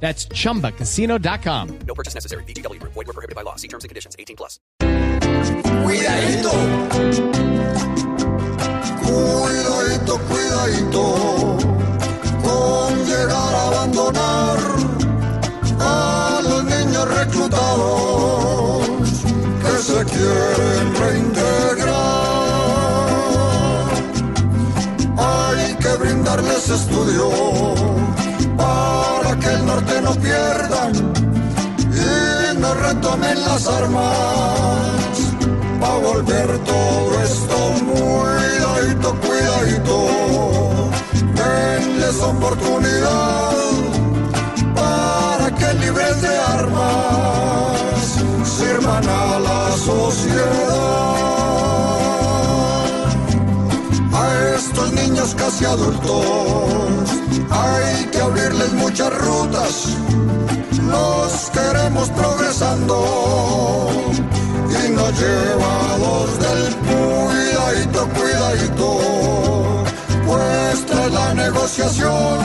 That's chumbacasino.com. No purchase necessary. BGW. Void were prohibited by law. See terms and conditions. 18 plus. Cuidadito. Cuidadito, cuidadito. Con llegar a abandonar a los niños reclutados que se quieren reintegrar. Hay que brindarles estudio para que el norte no pierdan y no retomen las armas pa' volver todo esto cuidadito, cuidadito. Denles oportunidad para que libres de armas sirvan a la sociedad. A estos niños casi adultos hay que abrirles muchas rutas. Nos queremos progresando y no llevados del cuidadito, cuidadito. Pues tras la negociación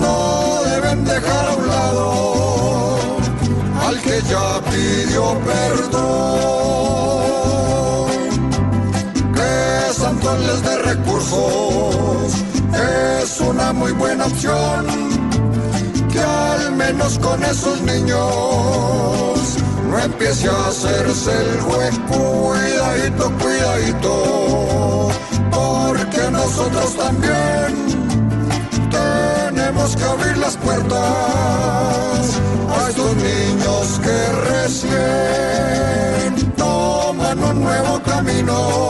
no deben dejar a un lado al que ya pidió perdón. Muy buena opción. Que al menos con esos niños no empiece a hacerse el juez. Cuidadito, cuidadito, porque nosotros también tenemos que abrir las puertas a estos niños que recién toman un nuevo camino